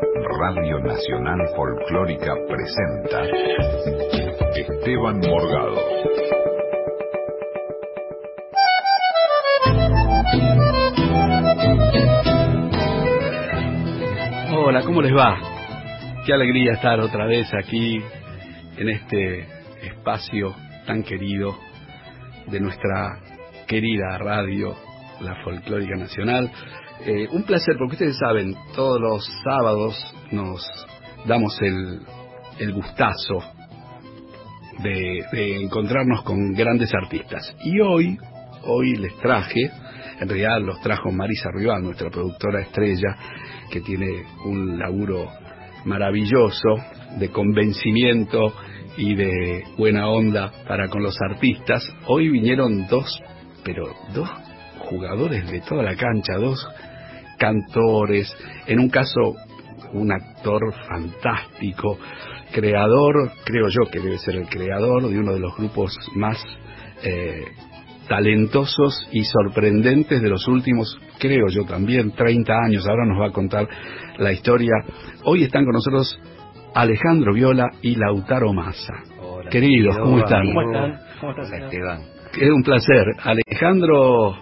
Radio Nacional Folclórica presenta Esteban Morgado. Hola, ¿cómo les va? Qué alegría estar otra vez aquí en este espacio tan querido de nuestra querida radio, la Folclórica Nacional. Eh, un placer, porque ustedes saben, todos los sábados nos damos el, el gustazo de, de encontrarnos con grandes artistas. Y hoy, hoy les traje, en realidad los trajo Marisa Rival, nuestra productora estrella, que tiene un laburo maravilloso de convencimiento y de buena onda para con los artistas. Hoy vinieron dos, pero dos jugadores de toda la cancha, dos cantores, en un caso un actor fantástico, creador, creo yo que debe ser el creador de uno de los grupos más eh, talentosos y sorprendentes de los últimos, creo yo también, 30 años. Ahora nos va a contar la historia. Hoy están con nosotros Alejandro Viola y Lautaro Massa. Hola, Queridos, querido ¿cómo están? ¿Cómo están? ¿Cómo señor? Esteban. Es un placer. Alejandro,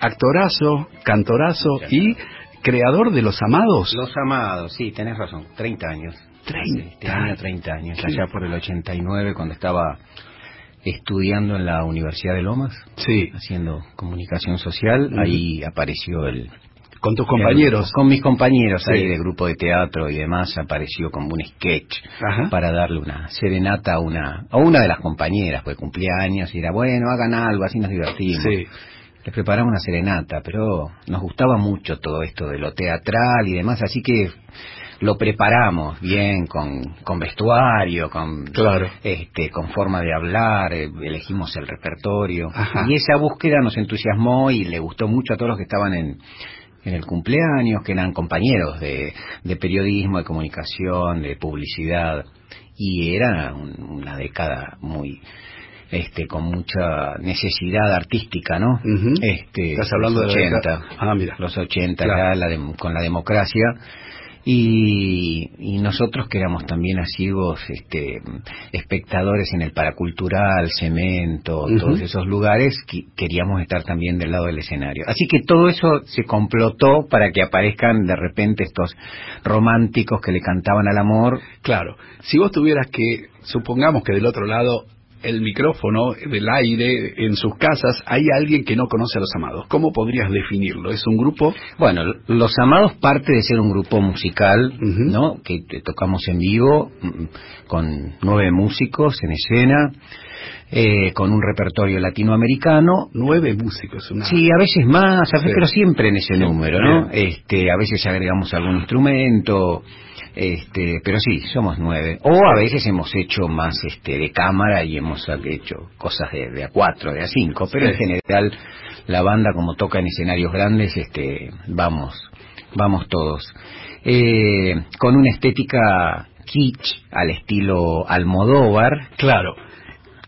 actorazo, cantorazo y creador de Los Amados. Los amados, sí, tenés razón, 30 años. 30 Este año 30 años, Sí. allá por el 89 cuando estaba estudiando en la Universidad de Lomas, Sí, haciendo comunicación social, ahí apareció el... con tus compañeros. el- con mis compañeros Sí. ahí de grupo de teatro y demás, apareció como un sketch Ajá. para darle una serenata a una, a una de las compañeras, pues cumplía años y era, bueno, hagan algo, así nos divertimos. Sí, Les preparamos una serenata, pero nos gustaba mucho todo esto de lo teatral y demás, así que lo preparamos bien con, con vestuario, con claro. este, con forma de hablar, eh, elegimos el repertorio Ajá. y esa búsqueda nos entusiasmó y le gustó mucho a todos los que estaban en, en el cumpleaños, que eran compañeros de, de periodismo, de comunicación, de publicidad y era un- una década muy este con mucha necesidad artística, ¿no? Este, Estás hablando los de la 80 década- Ah, mira. los 80 Claro. ya la dem- con la democracia y, y nosotros que éramos también asiduos este, espectadores en el paracultural, cemento, todos esos lugares, queríamos estar también del lado del escenario. Así que todo eso se complotó para que aparezcan de repente estos románticos que le cantaban al amor. Claro, si vos tuvieras que, supongamos que del otro lado el micrófono del aire en sus casas hay alguien que no conoce a los amados, ¿cómo podrías definirlo? ¿Es un grupo? Bueno, Los Amados parte de ser un grupo musical. ¿no? Que tocamos en vivo mm, con nueve músicos en escena, eh, con un repertorio latinoamericano. Nueve músicos, una... Sí, a veces más, a veces, Sí. pero siempre en ese número, ¿no? Este, a veces agregamos algún instrumento, este, pero sí, somos nueve. O a veces hemos hecho más este de cámara y hemos hecho cosas de, de a cuatro, de a cinco, pero Sí. en general la banda como toca en escenarios grandes, este, vamos, vamos todos. Eh, con una estética kitsch al estilo Almodóvar, Claro,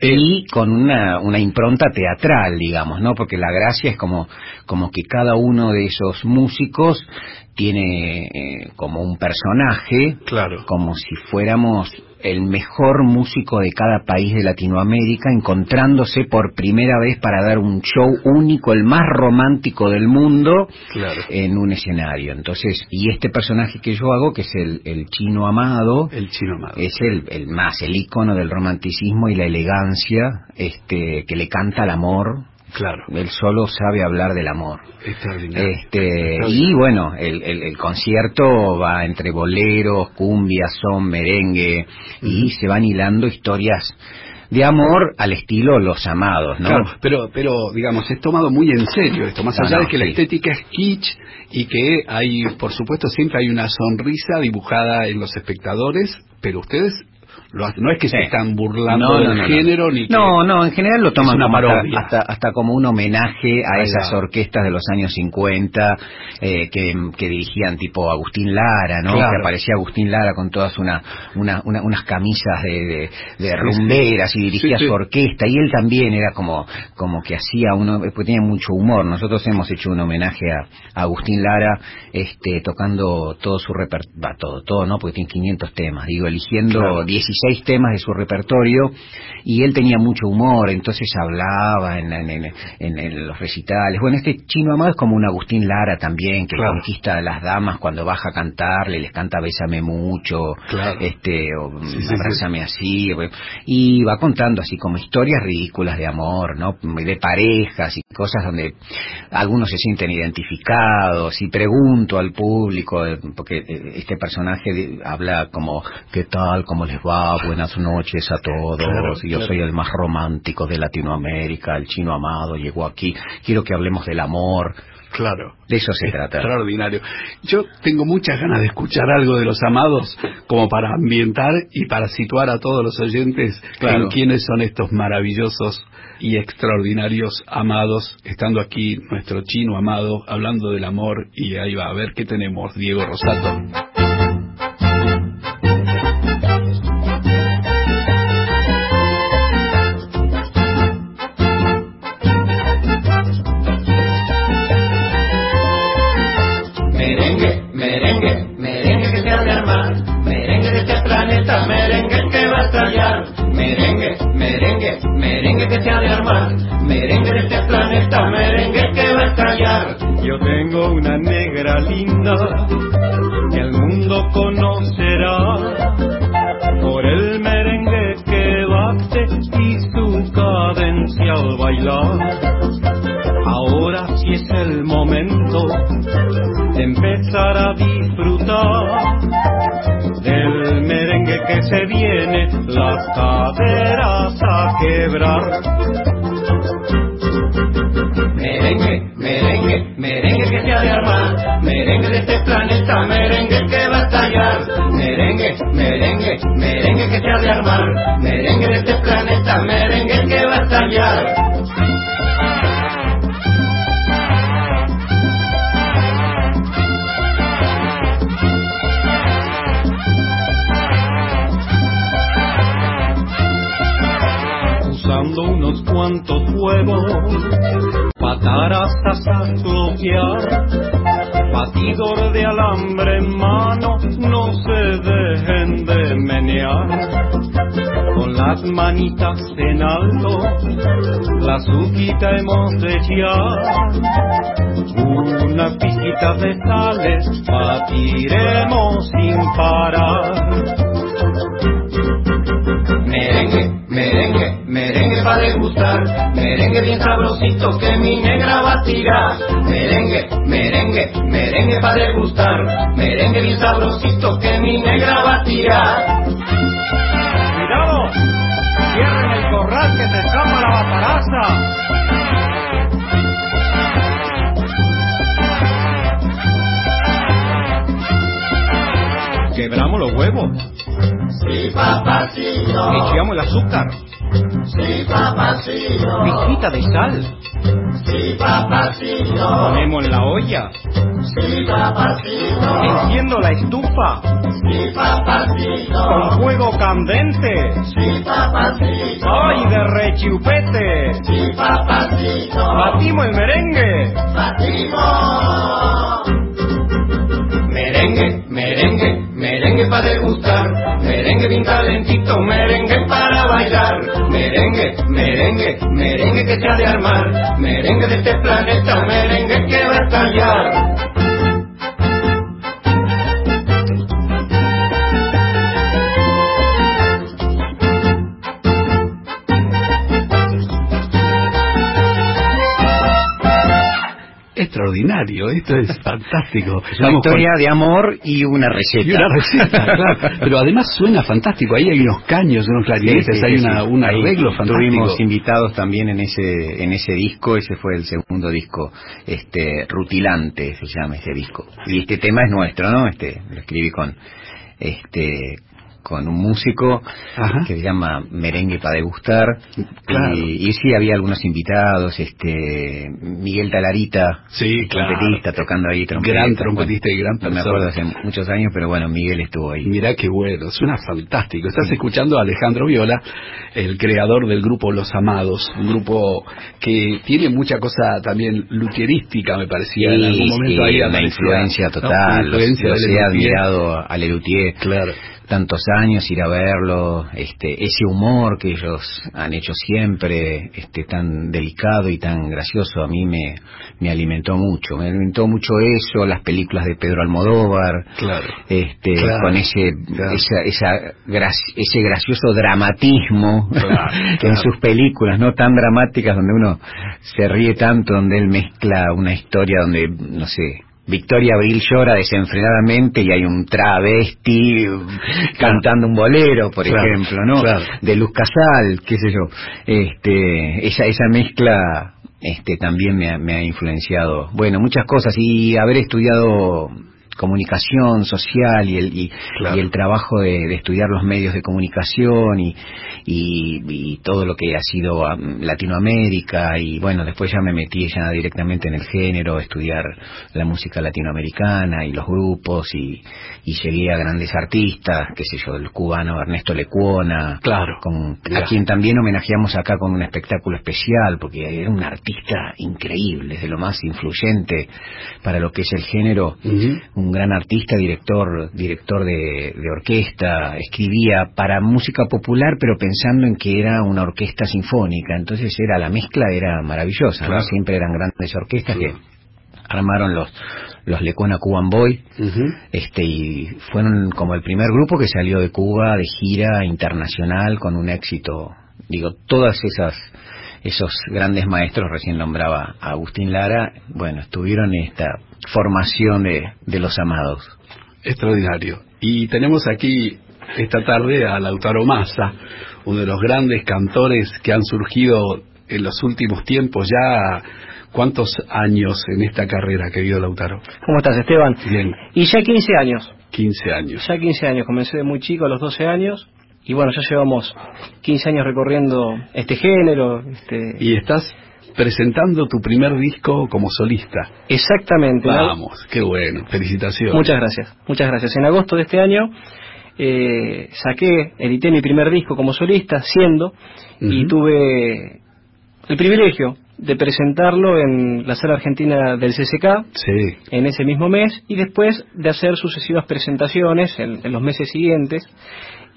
y con una, una impronta teatral, digamos, ¿no? Porque la gracia es como, como que cada uno de esos músicos tiene eh, como un personaje, claro. como si fuéramos el mejor músico de cada país de Latinoamérica encontrándose por primera vez para dar un show único, el más romántico del mundo, Claro. en un escenario. Entonces, y este personaje que yo hago, que es el, el chino amado, El chino amado. es el, el más, el icono del romanticismo y la elegancia, este, que le canta al amor. Claro, Él solo sabe hablar del amor. extraordinario. Este, Extraordinario. y bueno, el, el, el concierto va entre boleros, cumbias, son, merengue, y se van hilando historias de amor al estilo Los Amados, ¿no? Claro, pero, pero digamos, es tomado muy en serio esto, más allá no, de que la estética es kitsch y que hay, por supuesto, siempre hay una sonrisa dibujada en los espectadores, pero ustedes no es que se están burlando No, no, del no, no. género ni que No, no, en general lo toman como hasta, hasta, hasta como un homenaje a esas orquestas de los años 50 eh, que, que dirigían tipo Agustín Lara, ¿no? Claro. Que aparecía Agustín Lara con todas una, una, una- unas camisas de, de, de rumberas y dirigía Sí, sí. su orquesta y él también era como, como que hacía uno, pues tenía mucho humor. Nosotros hemos hecho un homenaje a, a Agustín Lara este, tocando todo su repertorio, todo, todo, ¿no? Porque tiene 500 temas, digo, eligiendo Claro. 16 temas de su repertorio y él tenía mucho humor, entonces hablaba en, en- en- en- en los recitales. Bueno, este chino amado es como un Agustín Lara también, que Claro. conquista a las damas cuando baja a cantarle, les canta Bésame mucho, Claro. este, o Sí, sí, Abrázame así, y va contando así como historias ridículas de amor, ¿no? De parejas y cosas donde algunos se sienten identificados y pregunto al público, eh, porque eh, este personaje habla como, ¿qué tal? ¿Cómo les va? Buenas noches a todos. Claro, yo claro. soy el más romántico de Latinoamérica, el chino amado llegó aquí. Quiero que hablemos del amor. Claro. De eso se trata. Extraordinario. Yo tengo muchas ganas de escuchar algo de los amados como para ambientar y para situar a todos los oyentes Claro. en quiénes son estos maravillosos y extraordinarios amados, estando aquí nuestro chino amado hablando del amor y ahí va a ver qué tenemos, Diego Rosato. Linda que el mundo conocerá por el merengue que bate y su cadencia al bailar. Ahora sí es el momento de empezar a disfrutar del merengue que se viene, las caderas a quebrar. Merengue de este planeta, merengue que va a estallar. usando unos cuantos huevos, patar hasta sazoquear, batidor de alambre en mano, las manitas en alto, la azuquita hemos echar, una pizquita de sales, batiremos sin parar. Merengue, merengue, merengue para degustar. Merengue bien sabrosito que mi negra va. Merengue, merengue, merengue para degustar. Merengue bien sabrosito que mi negra va. Que se escapa la bataraza! Quebramos los huevos, Sí, papacito. echamos el azúcar, Sí, papacito. pizquita de sal, Sí, papacito. ponemos en la olla, Sí, papacito. enciendo la estufa Sí, papacito. con fuego candente, Sí, papacito. ¡ay de rechupete! Sí, papacito. ¡Batimos el merengue! Batimos. Merengue, merengue, merengue para degustar. Merengue bien calentito, merengue para bailar. Merengue, merengue, merengue que se ha de armar. Merengue de este planeta, merengue que va a estallar. Extraordinario, esto es fantástico. Es una Estamos con- historia de amor y una receta. Y una receta, claro. Pero además suena fantástico. Ahí hay unos caños, unos clarinetes, Sí, sí, hay sí, una, sí. un Ahí arreglo fantástico. Tuvimos invitados también en ese en ese disco, ese fue el segundo disco, este Rutilante se llama ese disco. Y este tema es nuestro, ¿no? Este lo escribí con este con un músico Ajá. que se llama Merengue para degustar. Claro. Y, y sí, había algunos invitados, este Miguel Talarita, Sí, claro. trompetista, tocando ahí trompeta. Gran trompetista y gran No me acuerdo hace muchos años, pero bueno, Miguel estuvo ahí. Mirá qué bueno, suena fantástico. Estás escuchando a Alejandro Viola, el creador del grupo Los Amados, un grupo que tiene mucha cosa también luthierística, me parecía. en algún momento sí, ahí una aparecía, influencia ¿no? total. Una Los, influencia los de he admirado a Lelutier Claro. Tantos años, ir a verlo, este, ese humor que ellos han hecho siempre, este, tan delicado y tan gracioso, a mí me, me alimentó mucho. Me alimentó mucho eso, las películas de Pedro Almodóvar, Claro. este, Claro, con ese, claro. esa, esa gra- ese gracioso dramatismo en sus películas, no tan dramáticas, donde uno se ríe tanto, donde él mezcla una historia donde, no sé, Victoria Abril llora desenfrenadamente y hay un travesti cantando un bolero, por Claro, ejemplo, ¿no? claro. De Luz Casal, qué sé yo. Este, esa, esa mezcla este, también me ha, me ha influenciado. Bueno, muchas cosas y haber estudiado comunicación social y el, y, Claro. y el trabajo de, de estudiar los medios de comunicación y, y, y todo lo que ha sido um, Latinoamérica y bueno, después ya me metí ya directamente en el género, estudiar la música latinoamericana y los grupos y, y llegué a grandes artistas, qué sé yo, el cubano Ernesto Lecuona, Claro. con, a quien también homenajeamos acá con un espectáculo especial, porque era un artista increíble, es de lo más influyente para lo que es el género, un gran artista, director, director de, de orquesta, escribía para música popular, pero pensando en que era una orquesta sinfónica, entonces era la mezcla era maravillosa, ¿no? Siempre eran grandes orquestas que armaron los los Lecuona Cuban Boy, Ujú. este y fueron como el primer grupo que salió de Cuba de gira internacional con un éxito digo todas esas esos grandes maestros recién nombraba a Agustín Lara bueno estuvieron en esta formación de, de los amados Extraordinario. Y tenemos aquí esta tarde a Lautaro Massa, uno de los grandes cantores que han surgido en los últimos tiempos. Ya, ¿cuántos años en esta carrera, querido Lautaro? ¿Cómo estás, Esteban? Bien, Y ya 15 años, 15 años. ya 15 años, comencé de muy chico, a los 12 años, y bueno, ya llevamos 15 años recorriendo este género. Este... Y estás presentando tu primer disco como solista. Exactamente. Vamos, qué bueno, felicitaciones. Muchas gracias, muchas gracias. En agosto de este año eh, saqué, edité mi primer disco como solista, siendo, y tuve el privilegio de presentarlo en la sala argentina del CCK, Sí, en ese mismo mes y después de hacer sucesivas presentaciones en, en los meses siguientes.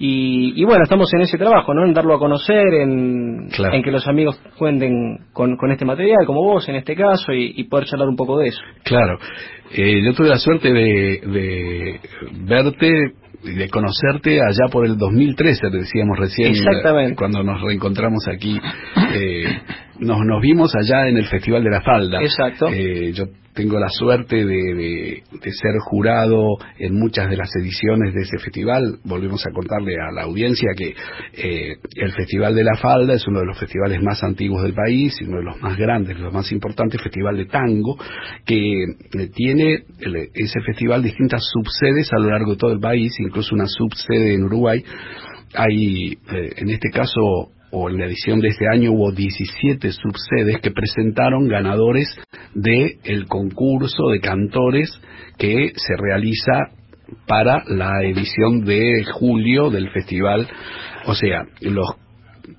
Y, y bueno, estamos en ese trabajo, ¿no? En darlo a conocer, en, Claro. en que los amigos cuenten con, con este material, como vos en este caso, y, y poder charlar un poco de eso. claro. Eh, yo tuve la suerte de, de verte y de conocerte allá por el 2013, te decíamos recién, Exactamente. cuando nos reencontramos aquí. Eh, nos, nos vimos allá en el Festival de la Falda. Exacto. Eh, yo tengo la suerte de, de- de ser jurado en muchas de las ediciones de ese festival. Volvemos a contarle a la audiencia que eh, el Festival de la Falda es uno de los festivales más antiguos del país y uno de los más grandes, los más importantes, festival de tango, que eh, tiene el- ese festival distintas subsedes a lo largo de todo el país, incluso una subsede en Uruguay. Hay, eh, en este caso, o en la edición de este año hubo 17 subsedes que presentaron ganadores de el concurso de cantores que se realiza para la edición de julio del festival. O sea, los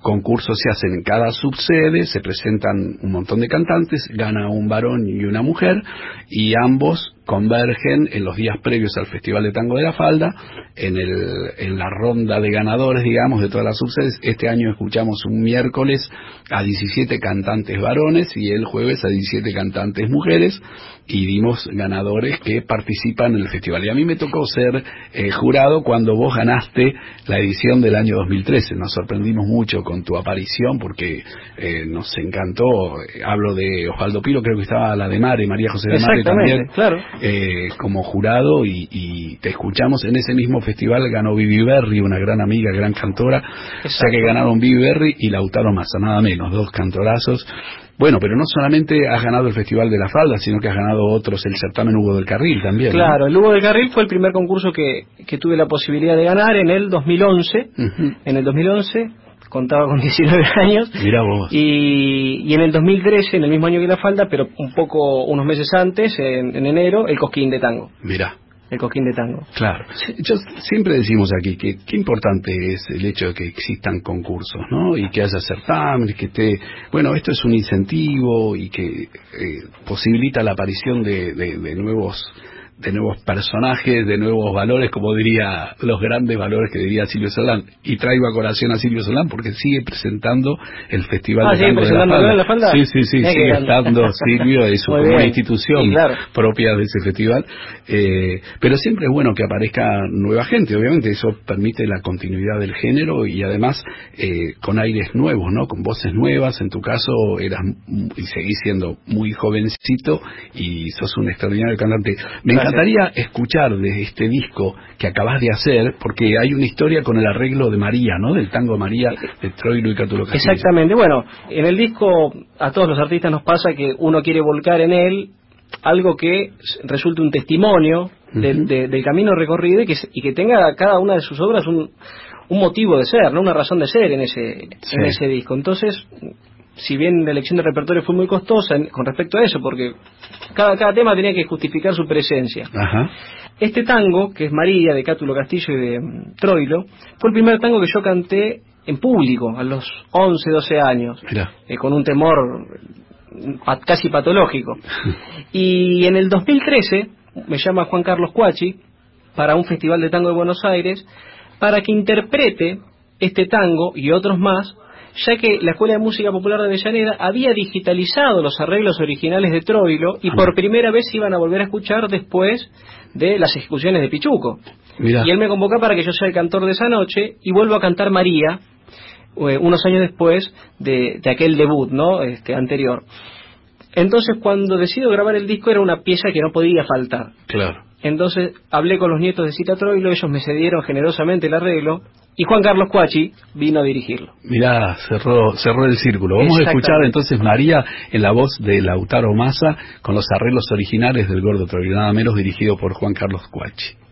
concursos se hacen en cada subsede, se presentan un montón de cantantes, gana un varón y una mujer, y ambos convergen en los días previos al Festival de Tango de la Falda, en, el, en la ronda de ganadores, digamos, de todas las subsedes. Este año escuchamos un miércoles a 17 cantantes varones y el jueves a 17 cantantes mujeres, y dimos ganadores que participan en el festival. Y a mí me tocó ser eh, jurado cuando vos ganaste la edición del año 2013. Nos sorprendimos mucho con tu aparición porque eh, nos encantó. Hablo de Osvaldo Piro, creo que estaba la de Mare, María José de Mare también. claro. eh, como jurado y, y, te escuchamos en ese mismo festival ganó Vivi Berry, una gran amiga, gran cantora, o sea que ganaron Vivi Berry y Lautaro Massa, nada menos, dos cantorazos. Bueno, pero no solamente has ganado el Festival de la Falda, sino que has ganado otros, el certamen Hugo del Carril también. Claro, el Hugo del Carril fue el primer concurso que, que tuve la posibilidad de ganar en el 2011. En el 2011 contaba con 19 años. Mira vos. Y, y, en el 2013, en el mismo año que la falda, pero un poco, unos meses antes, en, en enero, el Cosquín de Tango. Mira. El Cosquín de Tango. Claro. Yo, siempre decimos aquí que qué importante es el hecho de que existan concursos, ¿no? Y que haya certámenes, que esté... Bueno, esto es un incentivo y que eh, posibilita la aparición de, de, de nuevos de nuevos personajes, de nuevos valores, como diría los grandes valores que diría Silvio Solán. Y traigo a colación a Silvio Solán porque sigue presentando el Festival ah, de Tango de la, la Falda. Sí, sí, sí, sigue estando Silvio, es como una institución sí, claro. propia de ese festival. Eh, pero siempre es bueno que aparezca nueva gente, obviamente eso permite la continuidad del género y además eh, con aires nuevos, ¿no? Con voces nuevas, en tu caso eras y seguís siendo muy jovencito y sos un extraordinario cantante. Me encantaría escuchar de este disco que acabas de hacer, porque hay una historia con el arreglo de María, ¿no? Del tango María de Troilo y Catulo Castillo. Exactamente. Bueno, en el disco a todos los artistas nos pasa que uno quiere volcar en él algo que resulte un testimonio del, uh -huh. de, del camino recorrido y que, y que tenga cada una de sus obras un, un motivo de ser, ¿no? Una razón de ser en ese, sí. en ese disco. Entonces, si bien la elección de repertorio fue muy costosa en, con respecto a eso, porque cada, cada tema tenía que justificar su presencia. Ajá. Este tango, que es María, de Cátulo Castillo y de um, Troilo, fue el primer tango que yo canté en público, a los 11, 12 años, eh, con un temor pat, casi patológico. y en el 2013 me llama Juan Carlos Cuachi para un festival de tango de Buenos Aires para que interprete este tango y otros más ya que la Escuela de Música Popular de Avellaneda había digitalizado los arreglos originales de Troilo y por primera vez iban a volver a escuchar después de las ejecuciones de Pichuco. Mirá. Y él me convoca para que yo sea el cantor de esa noche y vuelvo a cantar María eh, unos años después de, de aquel debut no este anterior. Entonces cuando decido grabar el disco era una pieza que no podía faltar. Claro. Entonces hablé con los nietos de Cita Troilo, ellos me cedieron generosamente el arreglo y Juan Carlos Cuachi vino a dirigirlo. Mirá, cerró, cerró el círculo. Vamos a escuchar entonces María en la voz de Lautaro Massa con los arreglos originales del Gordo Troilo, nada menos dirigido por Juan Carlos Cuachi.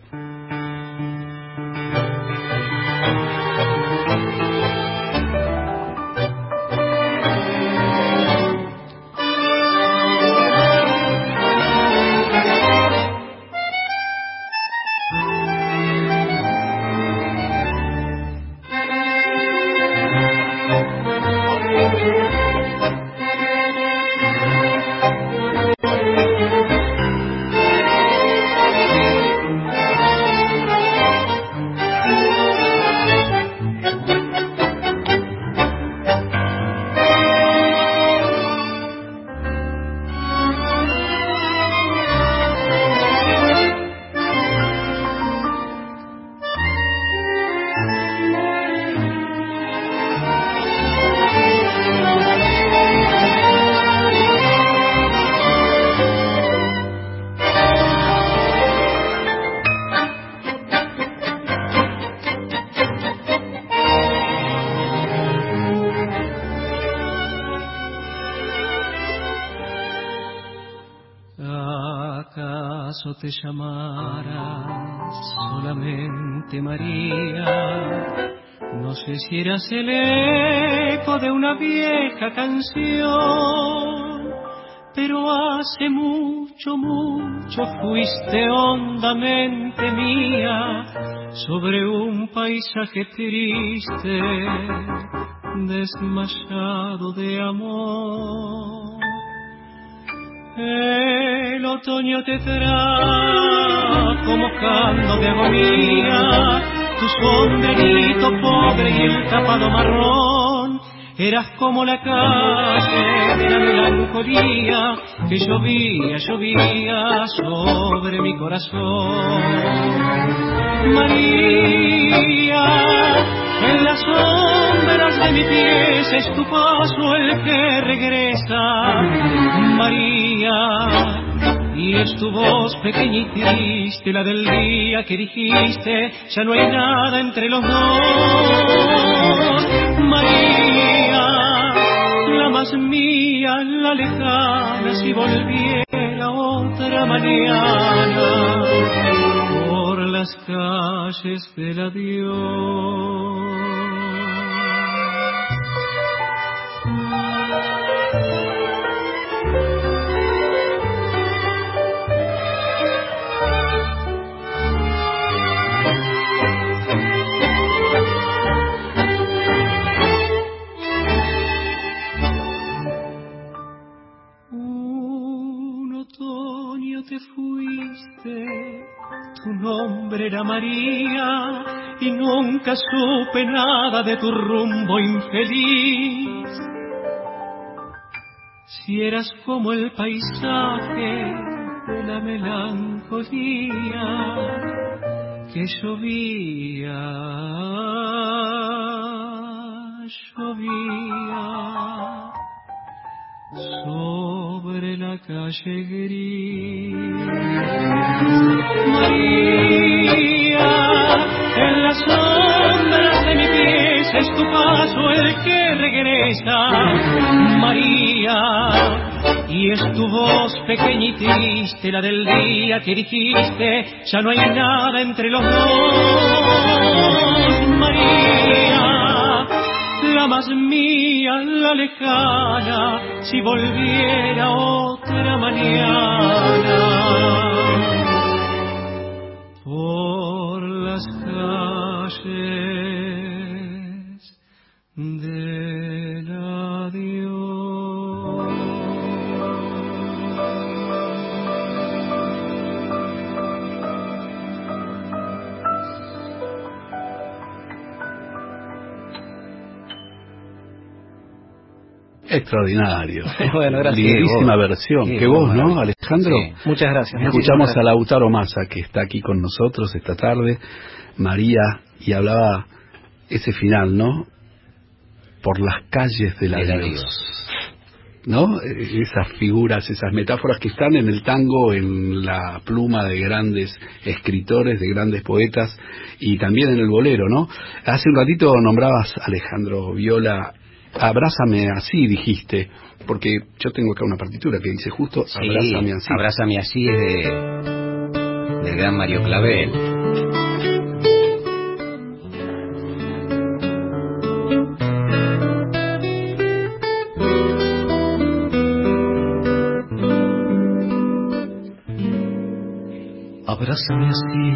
Te llamaras solamente María. No sé si eras el eco de una vieja canción, pero hace mucho, mucho fuiste hondamente mía sobre un paisaje triste, desmayado de amor. El otoño te trajo mojando de agonía tu sombrerito pobre y el tapado marrón. Eras como la calle de la melancolía que llovía, llovía sobre mi corazón. María, en las sombras de mi pies es tu paso el que regresa. María, y es tu voz pequeña y triste, la del día que dijiste, ya no hay nada entre los dos. María, la más mía, la lejana, si volviera otra mañana por las calles del adiós. Nombre era María y nunca supe nada de tu rumbo infeliz. Si eras como el paisaje de la melancolía que llovía, llovía sobre la calle gris. María, en las sombras de mi pies es tu paso el que regresa. María, y es tu voz pequeña y triste, la del día que dijiste, ya no hay nada entre los dos. María, la más mía, la lejana, si volviera otra mañana. Extraordinario. bueno, gracias. Lindísima versión. Qué, voz, ¿no, Alejandro? Muchas gracias. Escuchamos a Lautaro Massa, que está aquí con nosotros esta tarde, María, y hablaba ese final, ¿no? Por las calles de la Dios. ¿No? Esas figuras, esas metáforas que están en el tango, en la pluma de grandes escritores, de grandes poetas, y también en el bolero, ¿no? Hace un ratito nombrabas, Alejandro Viola, abrázame así, dijiste, porque yo tengo acá una partitura que dice justo abrázame así. Abrázame así es de, del gran Mario Clavel. Abrázame así,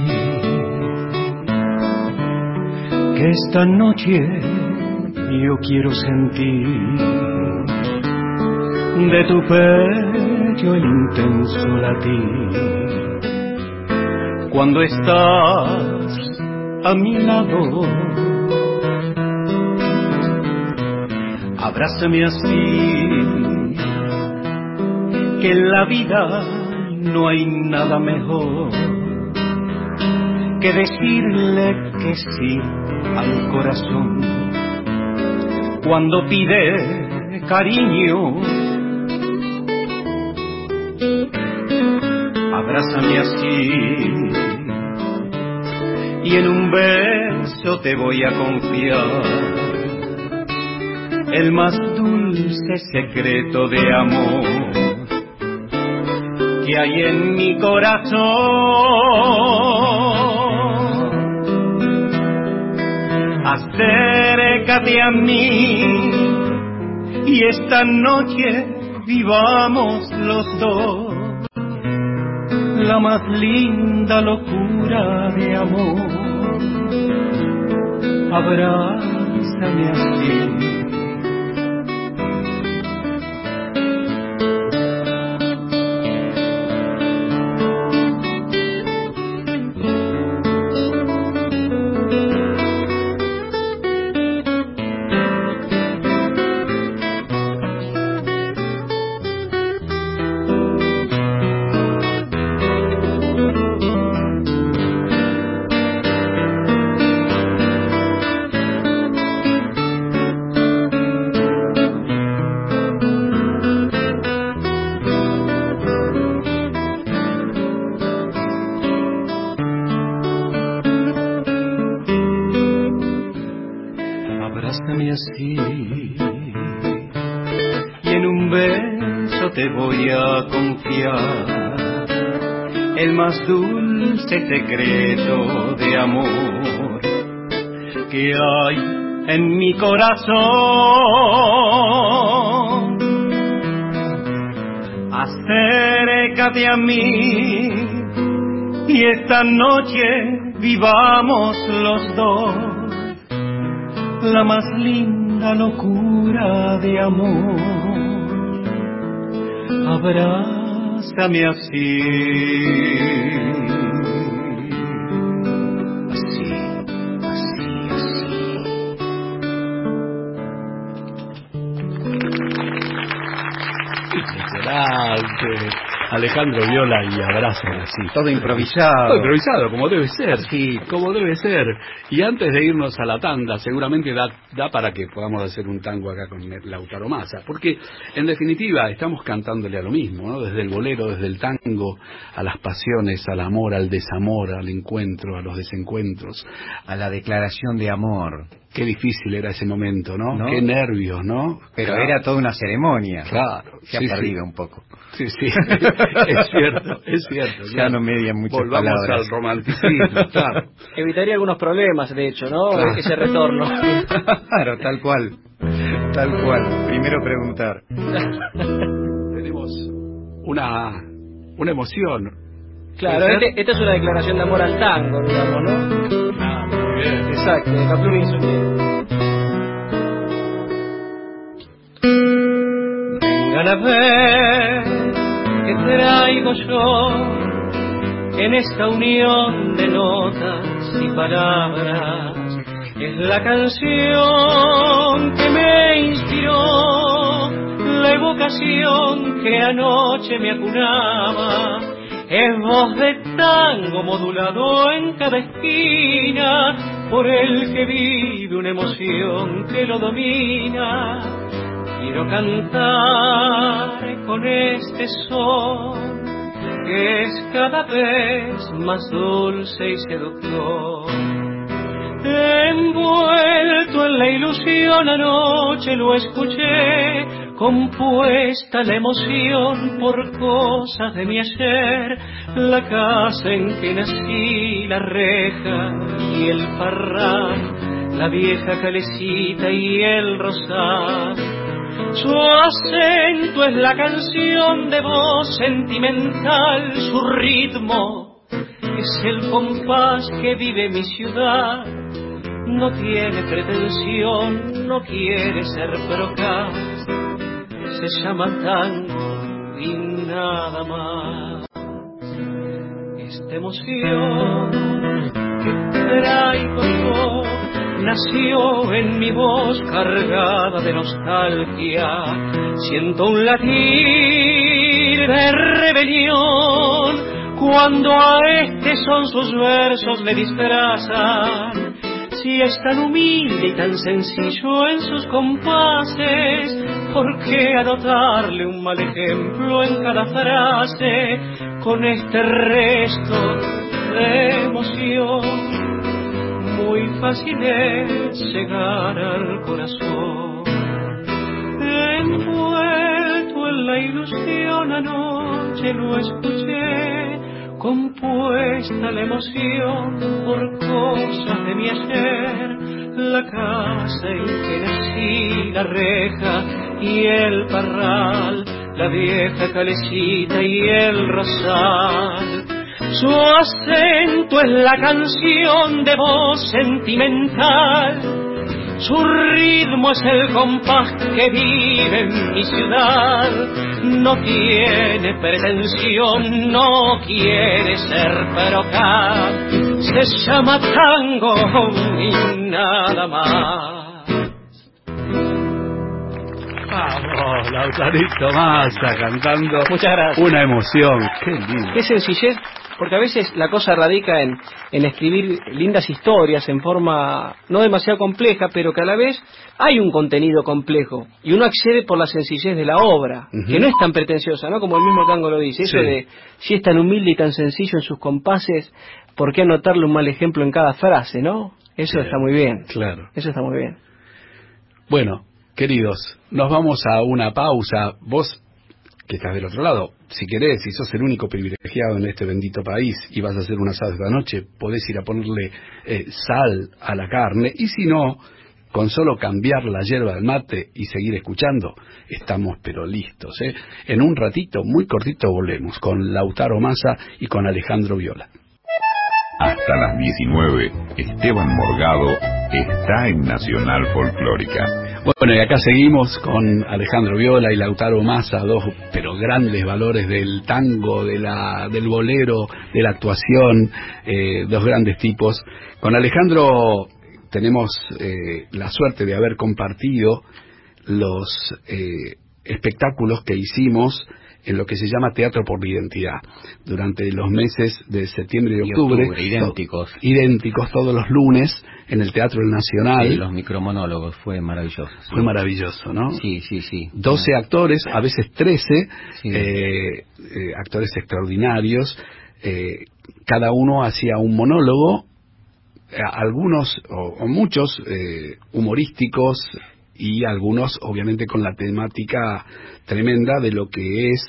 que esta noche yo quiero sentir de tu pecho el intenso latir. Cuando estás a mi lado, abrázame así, que en la vida no hay nada mejor que decirle que sí al corazón cuando pide cariño. Abrázame así y en un beso te voy a confiar el más dulce secreto de amor que hay en mi corazón. A mí. Y esta noche vivamos los dos. La más linda locura de amor. Abrázame así mi corazón. Acércate a mí y esta noche vivamos los dos la más linda locura de amor. Abrázame así. Alejandro Viola y abrazo así. Todo improvisado. Todo improvisado, como debe ser. Sí. Como debe ser. Y antes de irnos a la tanda, seguramente da, da para que podamos hacer un tango acá con Lautaro Massa. Porque, en definitiva, estamos cantándole a lo mismo, ¿no? Desde el bolero, desde el tango, a las pasiones, al amor, al desamor, al encuentro, a los desencuentros. A la declaración de amor. Qué difícil era ese momento, ¿no? Qué nervios, ¿no? Pero era toda una ceremonia. Claro. Se ha perdido un poco. Sí, sí. es cierto, es cierto. Ya no media muchas Volvamos al romanticismo, claro. Evitaría algunos problemas, de hecho, ¿no? Ese retorno. claro, tal cual. Tal cual. Primero preguntar. Tenemos una, una emoción. Claro, este, esta es una declaración de amor al tango, digamos, ¿no? Exacto, de a ver que traigo yo en esta unión de notas y palabras. Es la canción que me inspiró, la evocación que anoche me acunaba es voz de tango modulado en cada esquina por el que vive una emoción que lo domina. Quiero cantar con este son que es cada vez más dulce y seductor. Envuelto en la ilusión anoche lo escuché compuesta la emoción por cosas de mi ayer, la casa en que nací, la reja y el parral, la vieja calecita y el rosal. Su acento es la canción de voz sentimental, su ritmo es el compás que vive mi ciudad. No tiene pretensión, no quiere ser procaz se llama tango y nada más. Esta emoción que traigo yo nació en mi voz cargada de nostalgia. Siento un latir de rebelión cuando a este son sus versos le disfrazan si es tan humilde y tan sencillo en sus compases, ¿por qué anotarle un mal ejemplo en cada frase con este resto de emoción? Muy fácil es llegar al corazón, envuelto en la ilusión anoche lo escuché compuesta la emoción por cosas de mi ayer, la casa en que nací, la reja y el parral, la vieja calecita y el rosal. Su acento es la canción de voz sentimental su ritmo es el compás que vive en mi ciudad. No tiene pretensión, no quiere ser perocaz. Se llama tango y nada más. Vamos, Lautarito Massa cantando. Muchas gracias. Una emoción. Qué lindo. Qué sencillez porque a veces la cosa radica en, en, escribir lindas historias en forma no demasiado compleja, pero que a la vez hay un contenido complejo y uno accede por la sencillez de la obra, que no es tan pretenciosa, ¿no? Como el mismo tango lo dice, eso de si es tan humilde y tan sencillo en sus compases, ¿por qué anotarle un mal ejemplo en cada frase, no? Eso está muy bien. Claro. Eso está muy bien. Bueno, queridos, nos vamos a una pausa. Vos, que estás del otro lado, si querés, si sos el único privilegiado en este bendito país y vas a hacer una asado esta noche, podés ir a ponerle eh, sal a la carne. Y si no, con solo cambiar la hierba del mate y seguir escuchando, estamos pero listos. ¿eh? En un ratito, muy cortito, volvemos con Lautaro Massa y con Alejandro Viola. Hasta las 19, Esteban Morgado está en Nacional Folclórica. Bueno, y acá seguimos con Alejandro Viola y Lautaro Massa, dos pero grandes valores del tango, de la, del bolero, de la actuación, eh, dos grandes tipos. Con Alejandro tenemos eh, la suerte de haber compartido los eh, espectáculos que hicimos en lo que se llama Teatro por la Identidad, durante los meses de septiembre y octubre. idénticos. idénticos todos los lunes en el Teatro Nacional. Sí, los micromonólogos, fue maravilloso. Fue maravilloso, ¿no? Sí, sí, sí. 12 actores, a veces 13, eh, actores extraordinarios. cada uno hacía un monólogo eh, algunos o, muchos eh, humorísticos y algunos obviamente con la temática tremenda de lo que es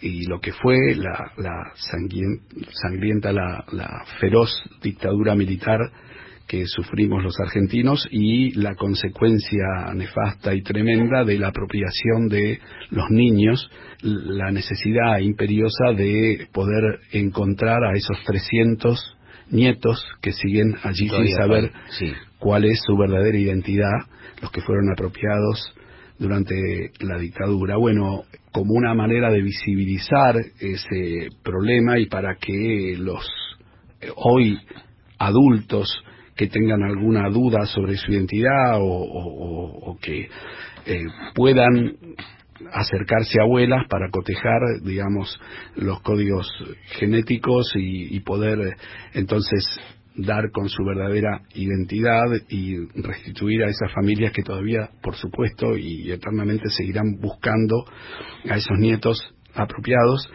y lo que fue la, la sangrienta, la, la feroz dictadura militar que sufrimos los argentinos y la consecuencia nefasta y tremenda de la apropiación de los niños, la necesidad imperiosa de poder encontrar a esos 300 nietos que siguen allí sin saber cuál es su verdadera identidad, los que fueron apropiados durante la dictadura. Bueno, como una manera de visibilizar ese problema y para que los eh, hoy adultos que tengan alguna duda sobre su identidad o, que eh, puedan acercarse a abuelas para cotejar, digamos, los códigos genéticos y, poder entonces dar con su verdadera identidad y restituir a esas familias que todavía, por supuesto, y eternamente seguirán buscando a esos nietos apropiados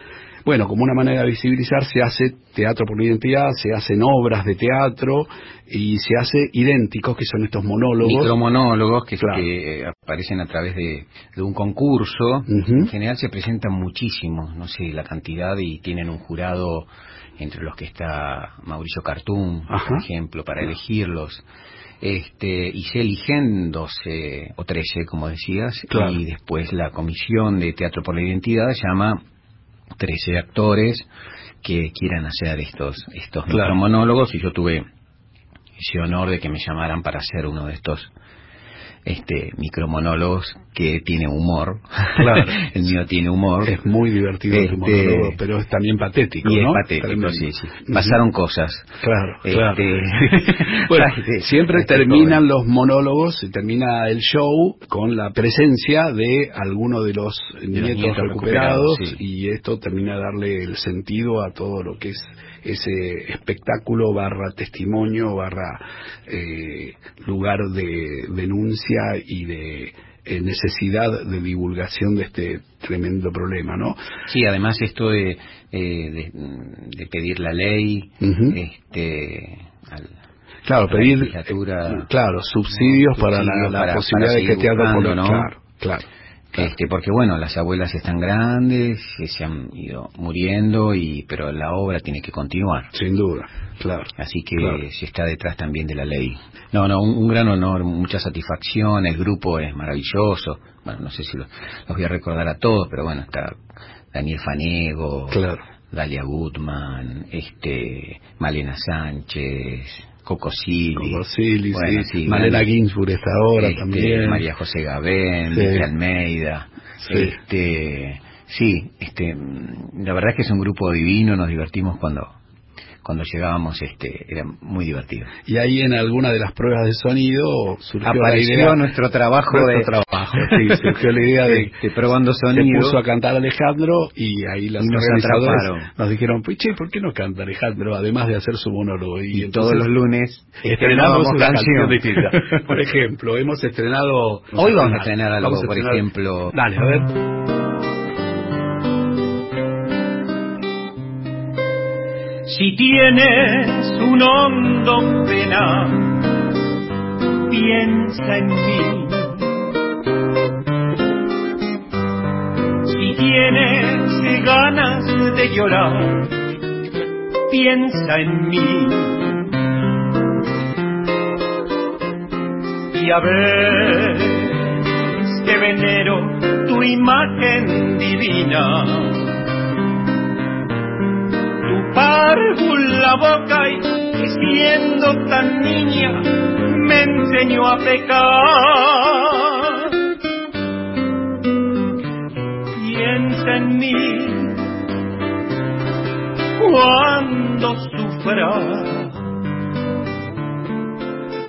bueno, como una manera de visibilizar se hace teatro por la identidad, se hacen obras de teatro y se hace idénticos, que son estos monólogos. Micromonólogos que, que aparecen a través de, un concurso. En general se presentan muchísimos, no sé, la cantidad y tienen un jurado entre los que está Mauricio Cartún, por ejemplo, para elegirlos. Este, y se eligen 12 o 13, como decías, y después la comisión de Teatro por la Identidad llama 13 actores que quieran hacer estos estos monólogos. Y yo tuve ese honor de que me llamaran para hacer uno de estos este micromonólogos que tiene humor. Claro. el mío tiene humor. Es muy divertido el este, monólogo, pero es también patético, y Es patético, sí, sí. Pasaron cosas. Claro, este, claro. bueno, este, siempre terminan los monólogos, termina el show con la presencia de alguno de los, nietos, recuperados, y esto termina de darle el sentido a todo lo que es ese espectáculo barra testimonio barra eh, lugar de denuncia y de eh, necesidad de divulgación de este tremendo problema, ¿no? Sí, además esto de, eh, de, pedir la ley, este, claro, pedir, claro, subsidios, para, la, posibilidad de que te haga por ¿no? claro, claro. Este, porque bueno, las abuelas están grandes, se han ido muriendo, y pero la obra tiene que continuar. Sin duda, claro. Así que se está detrás también de la ley. No, no, un, gran honor, mucha satisfacción, el grupo es maravilloso. Bueno, no sé si los, voy a recordar a todos, pero bueno, está Daniel Fanego, claro. Dalia Gutman, este, Malena Sánchez, Coco Silly, sí. Malena Ginsburg está ahora este, también. María José Gabén, sí. Almeida. Este, sí, este, la verdad es que es un grupo divino, nos divertimos cuando cuando llegábamos este era muy divertido. Y ahí en alguna de las pruebas de sonido surgió Apareció la idea, nuestro trabajo de trabajo, sí, surgió la idea de este, probando sonido. Se puso a cantar Alejandro y ahí las nos nos dijeron, pues che, ¿por qué no canta Alejandro además de hacer su monólogo? Y, todos los lunes estrenamos una canción distinta. Por ejemplo, hemos estrenado Hoy vamos a estrenar algo, por ejemplo. Dale, a ver. Si tienes un hondo pena, piensa en mí. Si tienes ganas de llorar, piensa en mí. Y a ver que venero tu imagen divina tu párvula boca y siendo tan niña me enseñó a pecar. en mí cuando sufra,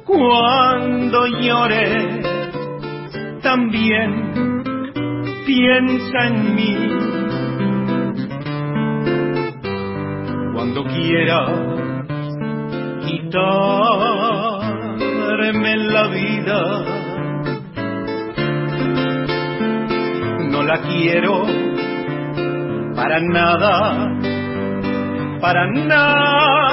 cuando llore, también piensa en mí. Cuando quiera quitarme la vida, no la quiero para nada, para nada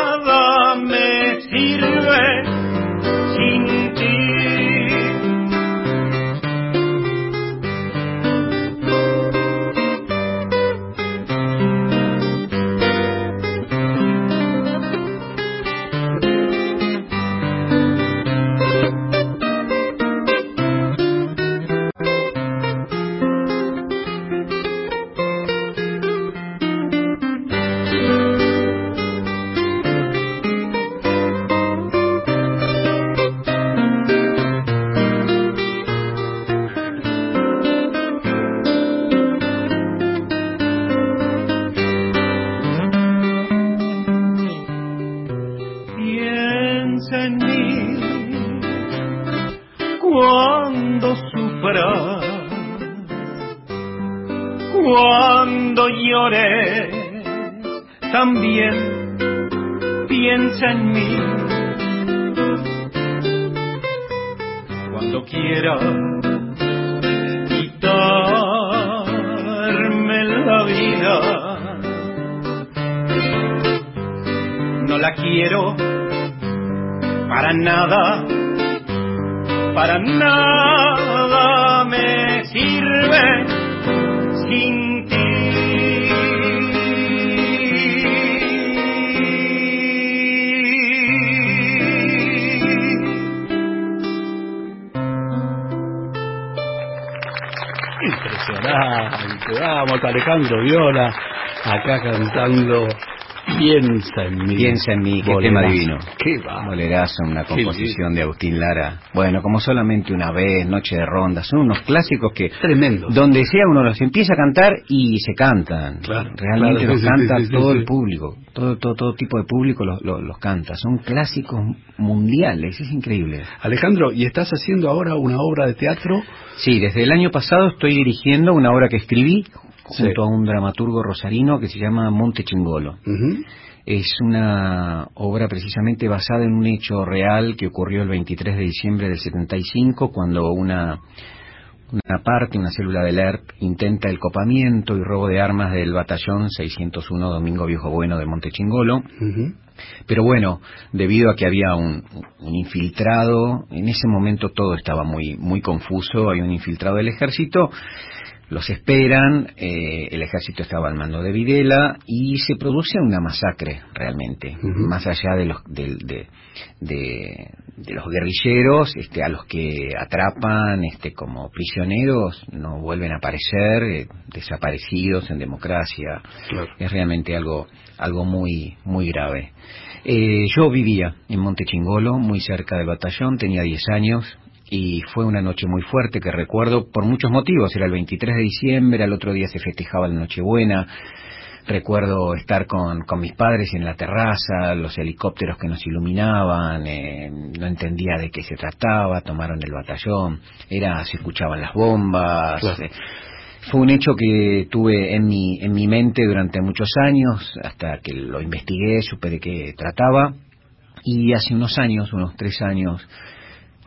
Alejandro Viola, acá cantando Piensa en mí. Piensa en mí, qué tema divino. Qué va. Bolerazo, una composición de Agustín Lara. Bueno, como solamente una vez, Noche de Ronda, son unos clásicos que... Tremendo. Donde sea uno los empieza a cantar y se cantan. Claro, Realmente los canta todo el público. Todo, todo, todo tipo de público los, los canta. Son clásicos mundiales, es increíble. Alejandro, ¿y estás haciendo ahora una obra de teatro? Sí, desde el año pasado estoy dirigiendo una obra que escribí junto a un dramaturgo rosarino que se llama Monte Chingolo. Es una obra precisamente basada en un hecho real que ocurrió el 23 de diciembre del 75 cuando una una parte, una célula del ERP, intenta el copamiento y robo de armas del batallón 601 Domingo Viejo Bueno de Monte Chingolo. Pero bueno, debido a que había un, un, infiltrado, en ese momento todo estaba muy, muy confuso, hay un infiltrado del ejército los esperan, eh, el ejército estaba al mando de Videla y se produce una masacre realmente, más allá de los, de, los guerrilleros, este, a los que atrapan este, como prisioneros, no vuelven a aparecer, eh, desaparecidos en democracia, es realmente algo, algo muy, muy grave. Eh, yo vivía en Monte Chingolo, muy cerca del batallón, tenía 10 años, y fue una noche muy fuerte que recuerdo por muchos motivos. Era el 23 de diciembre, al otro día se festejaba la Nochebuena. Recuerdo estar con, con mis padres en la terraza, los helicópteros que nos iluminaban, eh, no entendía de qué se trataba, tomaron el batallón, era, se escuchaban las bombas. Eh, fue un hecho que tuve en mi, en mi mente durante muchos años, hasta que lo investigué, supe de qué trataba. Y hace unos años, unos tres años,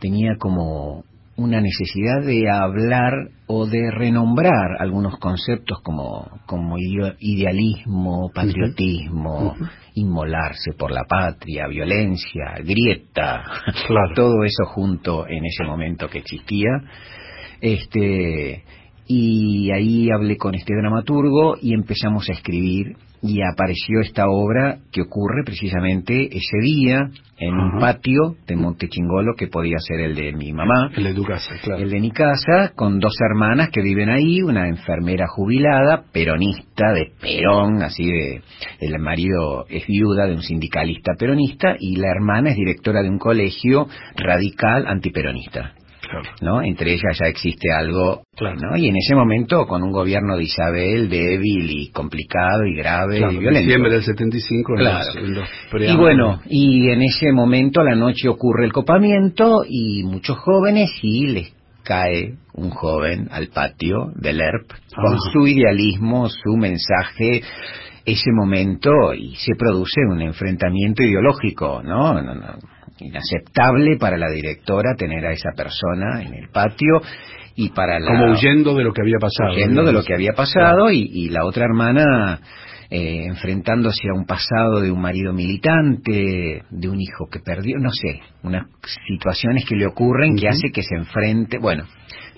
tenía como una necesidad de hablar o de renombrar algunos conceptos como, como idealismo, patriotismo, inmolarse por la patria, violencia, grieta, todo eso junto en ese momento que existía. Este, y ahí hablé con este dramaturgo y empezamos a escribir y apareció esta obra que ocurre precisamente ese día en un patio de Montechingolo que podía ser el de mi mamá. El de tu casa, claro. El de mi casa, con dos hermanas que viven ahí, una enfermera jubilada, peronista de Perón, así de... El marido es viuda de un sindicalista peronista y la hermana es directora de un colegio radical antiperonista. ¿No? Entre ellas ya existe algo, ¿no? Y en ese momento, con un gobierno de Isabel débil y complicado y grave y violento. En diciembre del 75, claro. y bueno, y en ese momento a la noche ocurre el copamiento y muchos jóvenes y les cae un joven al patio del ERP con ah. su idealismo, su mensaje, ese momento y se produce un enfrentamiento ideológico, ¿no? no, no inaceptable para la directora tener a esa persona en el patio y para la... Como huyendo de lo que había pasado. Huyendo de lo que había pasado y, la otra hermana eh, enfrentándose a un pasado de un marido militante, de un hijo que perdió, no sé, unas situaciones que le ocurren que hace que se enfrente, bueno,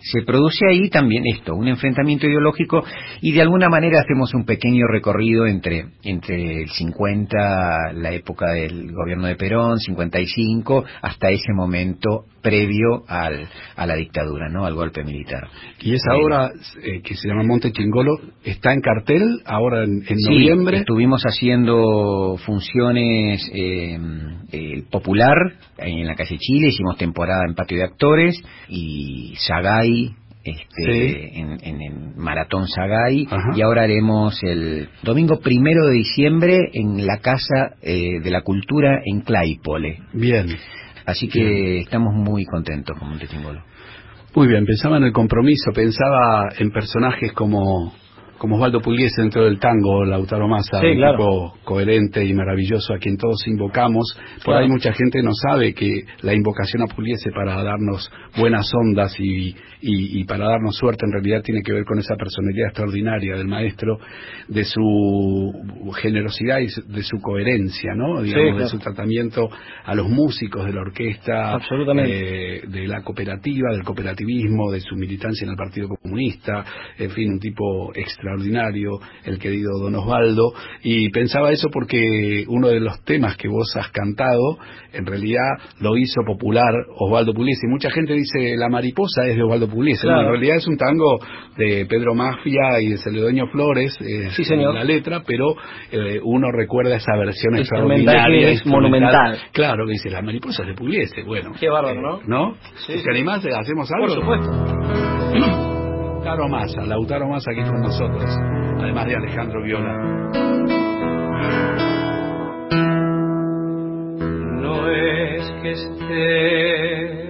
se produce ahí también esto, un enfrentamiento ideológico y de alguna manera hacemos un pequeño recorrido entre, entre el 50, la época del gobierno de Perón, 55, hasta ese momento previo al, a la dictadura, ¿no? Al golpe militar. Y esa obra eh, que se llama Monte Chingolo está en cartel ahora en, en noviembre. Estuvimos haciendo funciones eh, popular en la calle Chile, hicimos temporada en patio de actores y Sagay este, en, en, Maratón Sagay y ahora haremos el domingo primero de diciembre en la Casa eh, de la Cultura en Claypole. Bien. Así que estamos muy contentos con Montechingolo. Muy bien, pensaba en el compromiso, pensaba en personajes como como Osvaldo Pugliese dentro del tango, Lautaro Massa, un tipo coherente y maravilloso a quien todos invocamos. Por ahí mucha gente no sabe que la invocación a Pugliese para darnos buenas ondas y, y, para darnos suerte en realidad tiene que ver con esa personalidad extraordinaria del maestro, de su generosidad y de su coherencia, ¿no? Digamos, de su tratamiento a los músicos de la orquesta, eh, de la cooperativa, del cooperativismo, de su militancia en el Partido Comunista, en fin, un tipo extra extraordinario, el querido Don Osvaldo, y pensaba eso porque uno de los temas que vos has cantado, en realidad lo hizo popular Osvaldo Pugliese. Mucha gente dice la mariposa es de Osvaldo Pugliese, en realidad es un tango de Pedro Mafia y de Celedonio Flores, eh, sí, señor. la letra, pero eh, uno recuerda esa versión extraordinaria. es monumental. Claro, que dice la mariposa es de Pugliese, bueno. Qué bárbaro, ¿no? Eh, ¿No? Sí. ¿Te animás? ¿Hacemos algo? Por supuesto. Lautaro Massa, Lautaro Massa aquí con nosotros, además de Alejandro Viola. No es que esté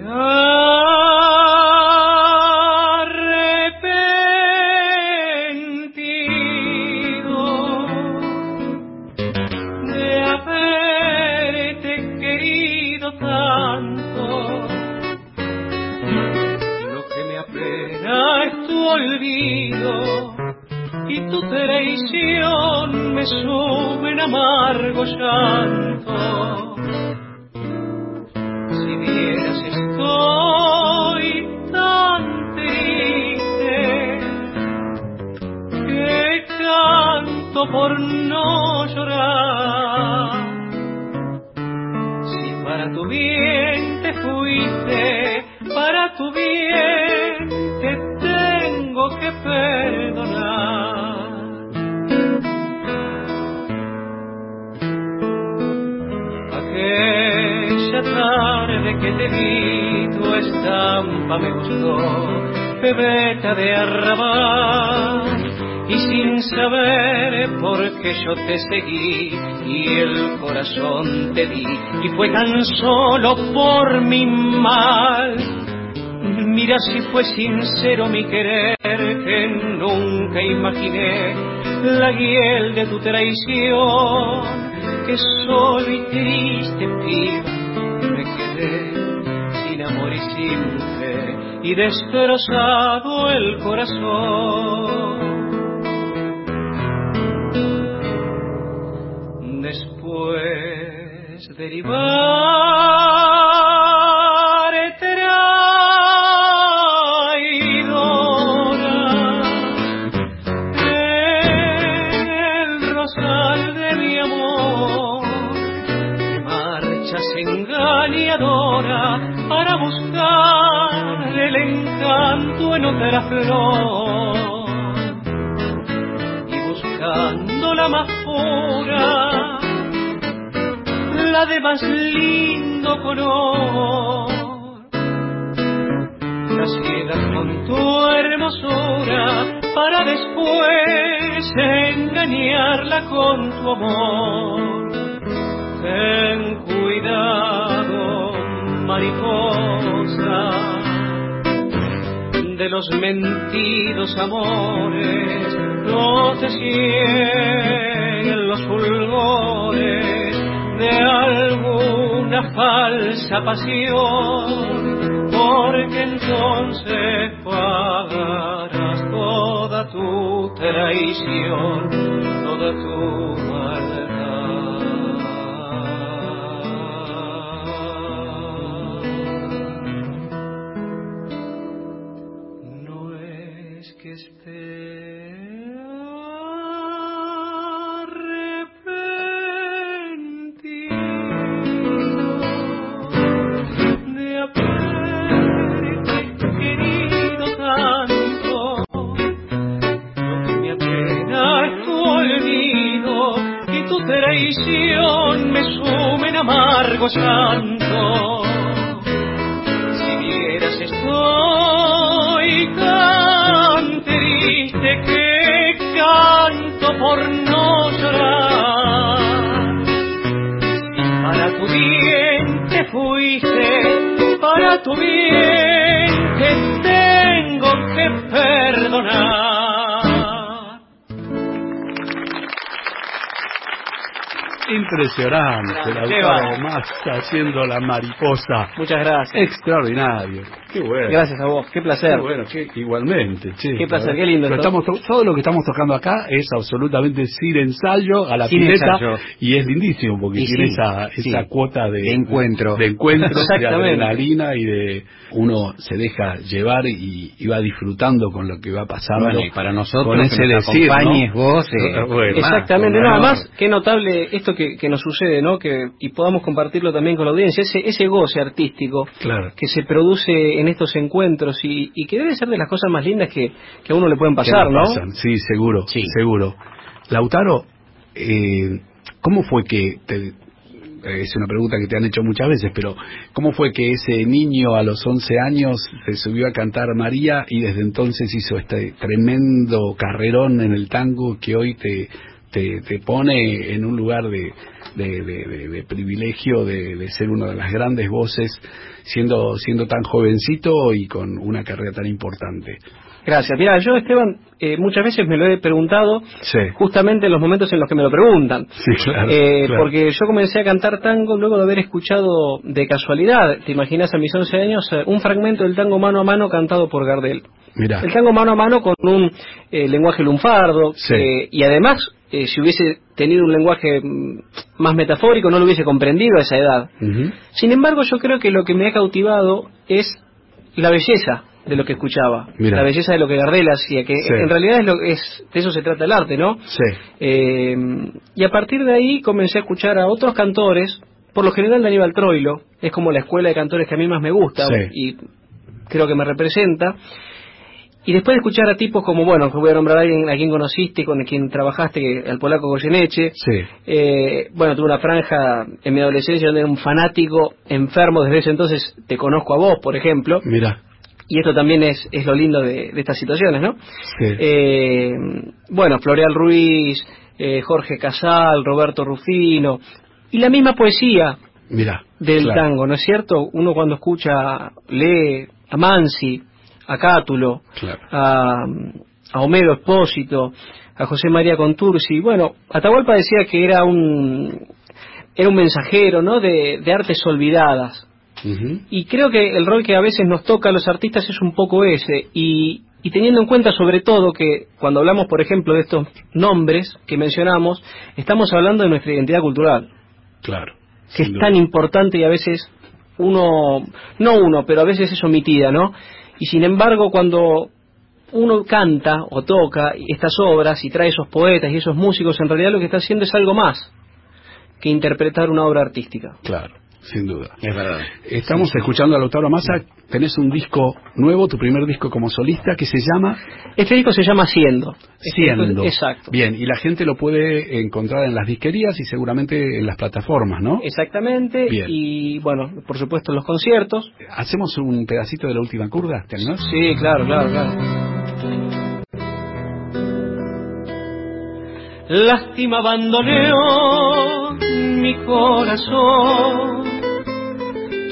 traición me sube en amargo llanto. Si vieras estoy tan triste que canto por no llorar. Si para tu bien te fuiste, para tu bien te tengo que perdonar. Tarde que te vi, tu estampa me gustó, bebeta de arrabal. Y sin saber por qué yo te seguí y el corazón te di, y fue tan solo por mi mal Mira si fue sincero mi querer, que nunca imaginé la hiel de tu traición, que solo y triste quedé fe y destrozado el corazón. Después derivar más lindo color. La con tu hermosura para después engañarla con tu amor. Ten cuidado, mariposa, de los mentidos amores, no te cieguen los fulgores alguna falsa pasión, porque entonces pagarás toda tu traición, toda tu santo. Si vieras estoy tan triste que canto por no llorar. Para tu bien te fuiste, para tu bien te tengo que perdonar. Impresionante, Lautaro más haciendo la mariposa. Muchas gracias. Extraordinario. Qué bueno. Gracias a vos, qué placer. Qué bueno, igualmente. Che, qué placer, qué lindo. estamos todo lo que estamos tocando acá es absolutamente sin ensayo, a la pileta, y es lindísimo porque tiene esa, esa cuota de, encuentro, de, encuentro, de adrenalina y de uno se deja llevar y, va disfrutando con lo que va pasando. Bueno, y para nosotros con ese que acompañes vos. Eh, Exactamente, nada más, qué notable esto que, que, nos sucede, ¿no? Que, y podamos compartirlo también con la audiencia, ese, ese goce artístico que se produce en estos encuentros y, y, que debe ser de las cosas más lindas que, que a uno le pueden pasar, ¿no? Sí, seguro, sí. seguro. Lautaro, eh, ¿cómo fue que te, es una pregunta que te han hecho muchas veces, pero ¿cómo fue que ese niño a los 11 años se subió a cantar María y desde entonces hizo este tremendo carrerón en el tango que hoy te, te, te pone en un lugar de, de, privilegio de, ser una de las grandes voces siendo, siendo tan jovencito y con una carrera tan importante? Gracias. Mira, yo, Esteban, eh, muchas veces me lo he preguntado justamente en los momentos en los que me lo preguntan. Eh, porque yo comencé a cantar tango luego de haber escuchado de casualidad, te imaginas a mis 11 años, eh, un fragmento del tango mano a mano cantado por Gardel. El tango mano a mano con un lenguaje lunfardo y además si hubiese tenido un lenguaje mm, más metafórico no lo hubiese comprendido a esa edad. Sin embargo, yo creo que lo que me ha cautivado es la belleza de lo que escuchaba, la belleza de lo que Gardel hacía, que en realidad es, lo, es de eso se trata el arte, ¿no? Sí. Eh, y a partir de ahí comencé a escuchar a otros cantores, por lo general de Aníbal Troilo, es como la escuela de cantores que a mí más me gusta y creo que me representa. Y después de escuchar a tipos como, bueno, voy a nombrar a alguien a quien conociste, con quien trabajaste, al polaco Goyeneche. Sí. Eh, bueno, tuve una franja en mi adolescencia donde era un fanático enfermo, desde ese entonces te conozco a vos, por ejemplo. Mira y esto también es, es lo lindo de, estas situaciones, ¿no? Sí. Eh, bueno, Floreal Ruiz, eh, Jorge Casal, Roberto Rufino, y la misma poesía Mira, del tango, ¿no es cierto? Uno cuando escucha, lee a Mansi, a Cátulo, a, a, Homero Espósito, a José María Contursi, bueno, Atahualpa decía que era un era un mensajero, ¿no? De, de artes olvidadas, y creo que el rol que a veces nos toca a los artistas es un poco ese. Y, teniendo en cuenta sobre todo que cuando hablamos, por ejemplo, de estos nombres que mencionamos, estamos hablando de nuestra identidad cultural. Claro. Que es tan importante y a veces uno, no uno, pero a veces es omitida, ¿no? Y sin embargo, cuando uno canta o toca estas obras y trae esos poetas y esos músicos, en realidad lo que está haciendo es algo más que interpretar una obra artística. Claro. Sin duda. Es verdad. Estamos escuchando a Lautaro Massa, tenés un disco nuevo, tu primer disco como solista, que se llama... Este disco se llama Siendo. Siendo. Exacto. Bien, y la gente lo puede encontrar en las disquerías y seguramente en las plataformas, ¿no? Exactamente. Bien. Y bueno, por supuesto en los conciertos. ¿Hacemos un pedacito de la última curva? ¿Te animás? Sí, claro, claro, claro. Lástima abandoneó mi corazón,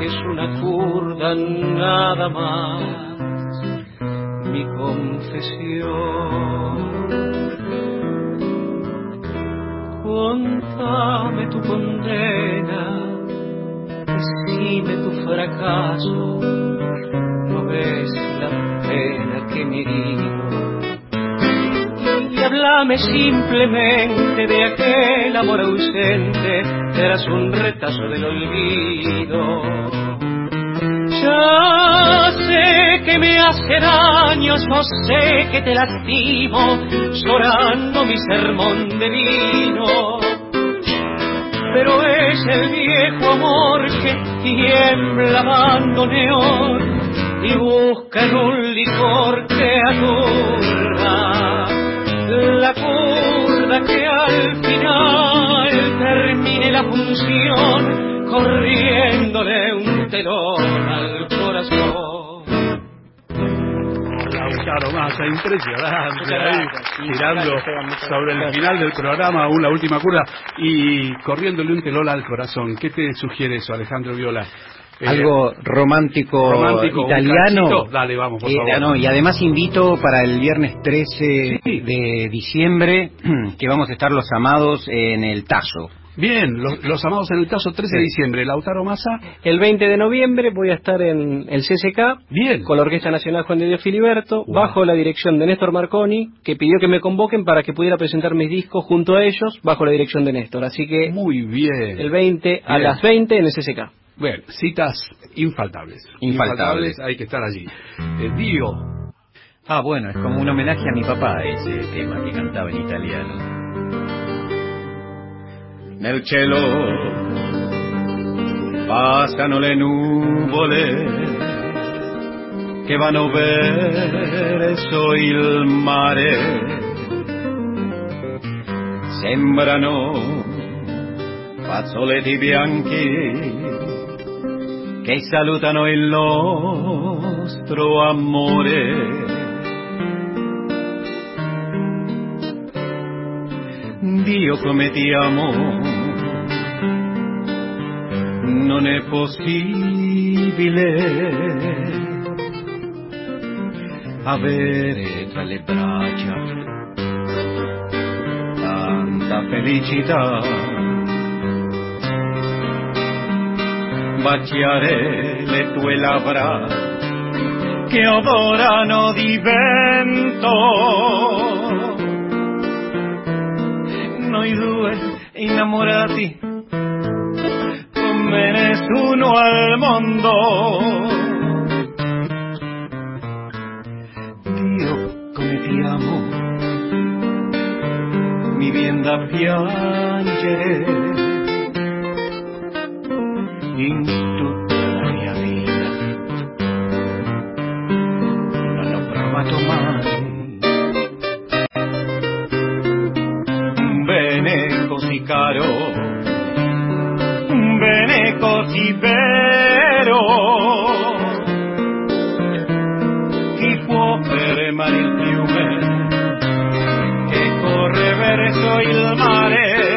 es una curda nada más mi confesión. Contame tu condena, decime tu fracaso, no ves la pena que me herido y hablame simplemente de aquel amor ausente, eras un retazo del olvido. Ya sé que me hace daño, yo sé que te lastimo, llorando mi sermón de vino. Pero es el viejo amor que tiembla abandoneón y busca en un licor que aturra la curda que al final la función corriéndole un telón al corazón. Lautaro Massa, impresionante, ahí, girando sobre el final del programa, aún la última curva, y corriéndole un telón al corazón. ¿Qué te sugiere eso, Alejandro Viola? Eh, Algo romántico, romántico, italiano. Dale, vamos, por Eh, favor. no, y además invito para el viernes 13 de diciembre que vamos a estar los amados en el Tazo. Bien, los, los amados en el caso 13 de diciembre, Lautaro Massa, El 20 de noviembre voy a estar en el CCK bien. con la Orquesta Nacional Juan de Dios Filiberto, Wow. bajo la dirección de Néstor Marconi, que pidió que me convoquen para que pudiera presentar mis discos junto a ellos, bajo la dirección de Néstor. Así que Muy bien. el 20 a las 20 en el CCK. Bueno, citas infaltables. Infaltables. hay que estar allí. Eh, Dio, Ah, bueno, es como un homenaje a mi papá ese tema que cantaba en italiano. Nel cielo passano le nuvole che vanno verso il mare. Sembrano fazzoletti bianchi che salutano il nostro amore. Dio come ti amo, non è possibile avere tra le braccia tanta felicità, baciare le tue labbra che odorano di vento. Noi due innamorati nessuno al mondo. Dio come mi viene da piangere fermare il fiume che corre verso il mare?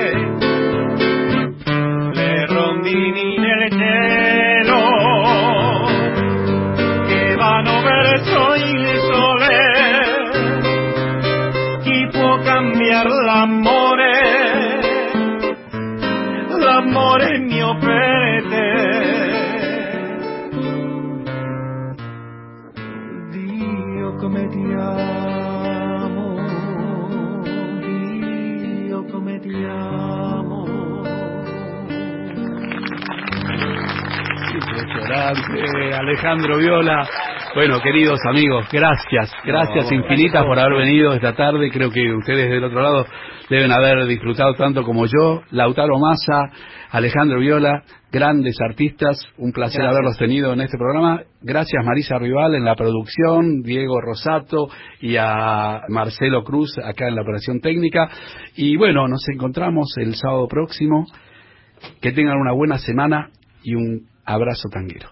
Alejandro Viola. Bueno, queridos amigos, gracias, gracias infinitas por haber venido esta tarde. Creo que ustedes del otro lado deben haber disfrutado tanto como yo. Lautaro Massa, Alejandro Viola, grandes artistas, un placer haberlos tenido en este programa. Gracias Marisa Rival en la producción, Diego Rosato y a Marcelo Cruz acá en la operación técnica. Y bueno, nos encontramos el sábado próximo. Que tengan una buena semana y un abrazo tanguero.